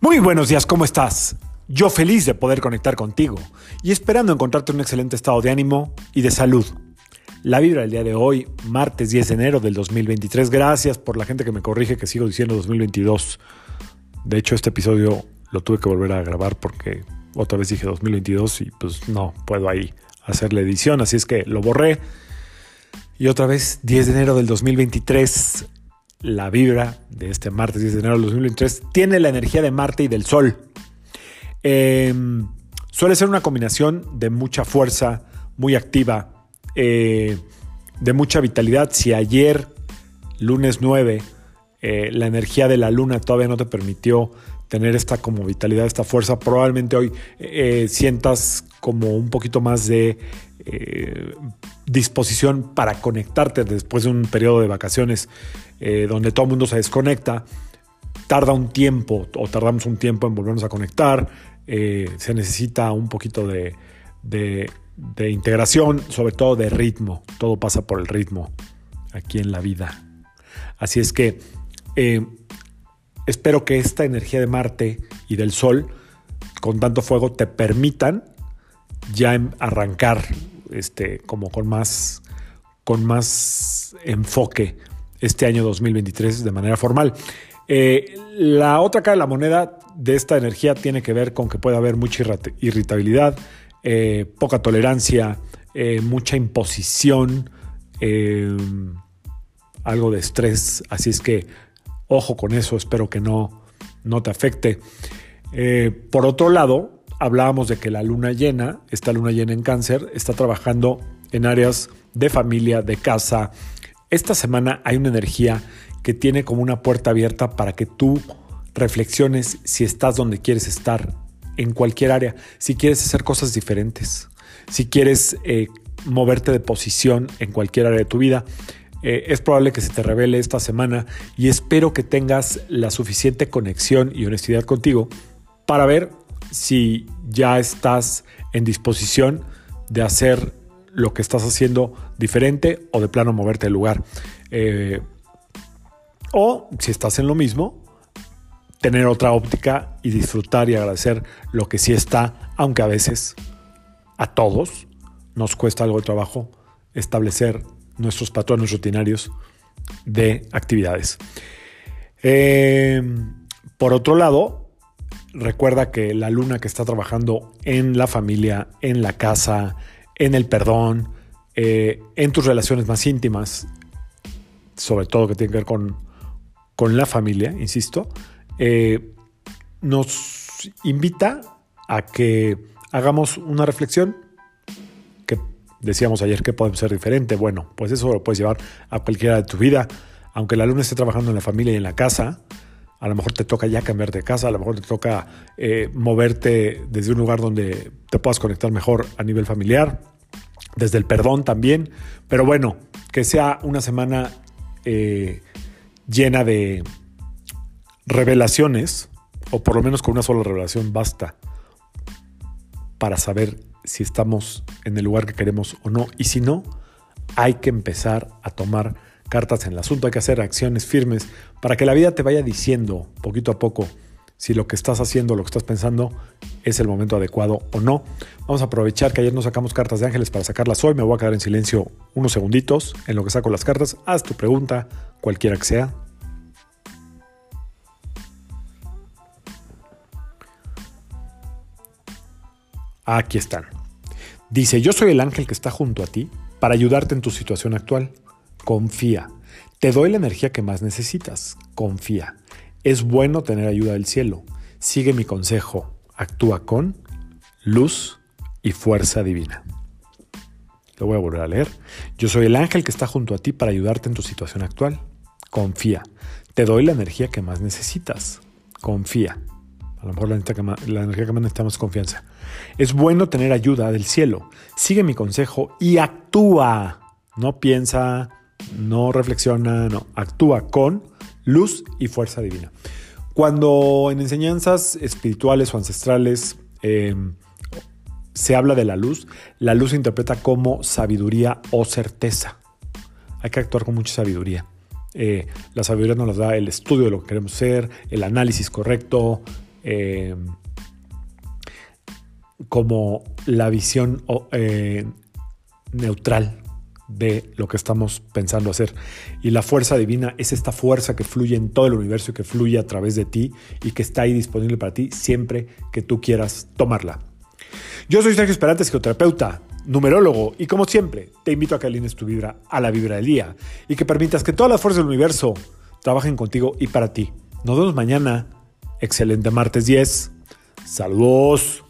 Muy buenos días, ¿cómo estás? Yo feliz de poder conectar contigo y esperando encontrarte en un excelente estado de ánimo y de salud. La vibra del día de hoy, martes 10 de enero del 2023. Gracias por la gente que me corrige que sigo diciendo 2022. De hecho, este episodio lo tuve que volver a grabar porque otra vez dije 2022 y pues no puedo ahí hacer la edición, así es que lo borré. Y otra vez 10 de enero del 2023 la vibra de este martes 10 de enero del 2023 tiene la energía de Marte y del Sol. Em, suele ser una combinación de mucha fuerza, muy activa, eh, de mucha vitalidad. Si ayer, lunes 9, eh, la energía de la luna todavía no te permitió tener esta como vitalidad, esta fuerza, probablemente hoy eh, sientas como un poquito más de disposición para conectarte después de un periodo de vacaciones eh, donde todo el mundo se desconecta, tarda un tiempo o tardamos un tiempo en volvernos a conectar, eh, se necesita un poquito de, integración, sobre todo de ritmo, todo pasa por el ritmo aquí en la vida. Así es que eh, espero que esta energía de Marte y del Sol con tanto fuego te permitan ya em, arrancar este, como con más, con más enfoque este año 2023 de manera formal. Eh, la otra cara de la moneda de esta energía tiene que ver con que puede haber mucha irritabilidad, eh, poca tolerancia, eh, mucha imposición, algo de estrés. Así es que ojo con eso, espero que no, no te afecte. por otro lado, hablábamos de que la luna llena, esta luna llena en cáncer, está trabajando en áreas de familia, de casa, esta semana hay una energía que tiene como una puerta abierta para que tú reflexiones si estás donde quieres estar, en cualquier área, si quieres hacer cosas diferentes, si quieres eh, moverte de posición en cualquier área de tu vida. Eh, es probable que se te revele esta semana y espero que tengas la suficiente conexión y honestidad contigo para ver si ya estás en disposición de hacer lo que estás haciendo diferente o de plano moverte del lugar. Eh, o si estás en lo mismo, tener otra óptica y disfrutar y agradecer lo que sí está, aunque a veces a todos nos cuesta algo de trabajo establecer nuestros patrones rutinarios de actividades. Eh, por otro lado, recuerda que la luna que está trabajando en la familia, en la casa, en el perdón, eh, en tus relaciones más íntimas, sobre todo que tiene que ver con, con la familia, insisto, eh, nos invita a que hagamos una reflexión decíamos ayer que puede ser diferente. Bueno, pues eso lo puedes llevar a cualquiera de tu vida. Aunque la luna esté trabajando en la familia y en la casa, a lo mejor te toca ya cambiar de casa, a lo mejor te toca eh, moverte desde un lugar donde te puedas conectar mejor a nivel familiar, desde el perdón también, pero bueno, que sea una semana eh, llena de revelaciones, o por lo menos con una sola revelación basta para saber si estamos en el lugar que queremos o no, y si no, hay que empezar a tomar cartas en el asunto, hay que hacer acciones firmes para que la vida te vaya diciendo poquito a poco si lo que estás haciendo, lo que estás pensando es el momento adecuado o no. Vamos a aprovechar que ayer no sacamos cartas de ángeles para sacarlas hoy. Me voy a quedar en silencio unos segunditos en lo que saco las cartas. Haz tu pregunta, cualquiera que sea. Aquí están. Dice, yo soy el ángel que está junto a ti para ayudarte en tu situación actual. Confía. Te doy la energía que más necesitas. Confía. Es bueno tener ayuda del cielo. Sigue mi consejo. Actúa con luz y fuerza divina. Lo voy a volver a leer. Yo soy el ángel que está junto a ti para ayudarte en tu situación actual. Confía. Te doy la energía que más necesitas. Confía. A lo mejor la, energía que más necesitamos es confianza. Es bueno tener ayuda del cielo. Sigue mi consejo y actúa. No piensa, no reflexiona, no. Actúa con luz y fuerza divina. Cuando en enseñanzas espirituales o ancestrales eh, se habla de la luz, la luz se interpreta como sabiduría o certeza. Hay que actuar con mucha sabiduría. Eh, la sabiduría nos da el estudio de lo que queremos ser, el análisis correcto, eh, como la visión eh, neutral de lo que estamos pensando hacer. Y la fuerza divina es esta fuerza que fluye en todo el universo y que fluye a través de ti y que está ahí disponible para ti siempre que tú quieras tomarla. Yo soy Sergio Esperante, psicoterapeuta, numerólogo, y como siempre, te invito a que alines tu vibra a la vibra del día y que permitas que todas las fuerzas del universo trabajen contigo y para ti. Nos vemos mañana. Excelente martes 10. Saludos.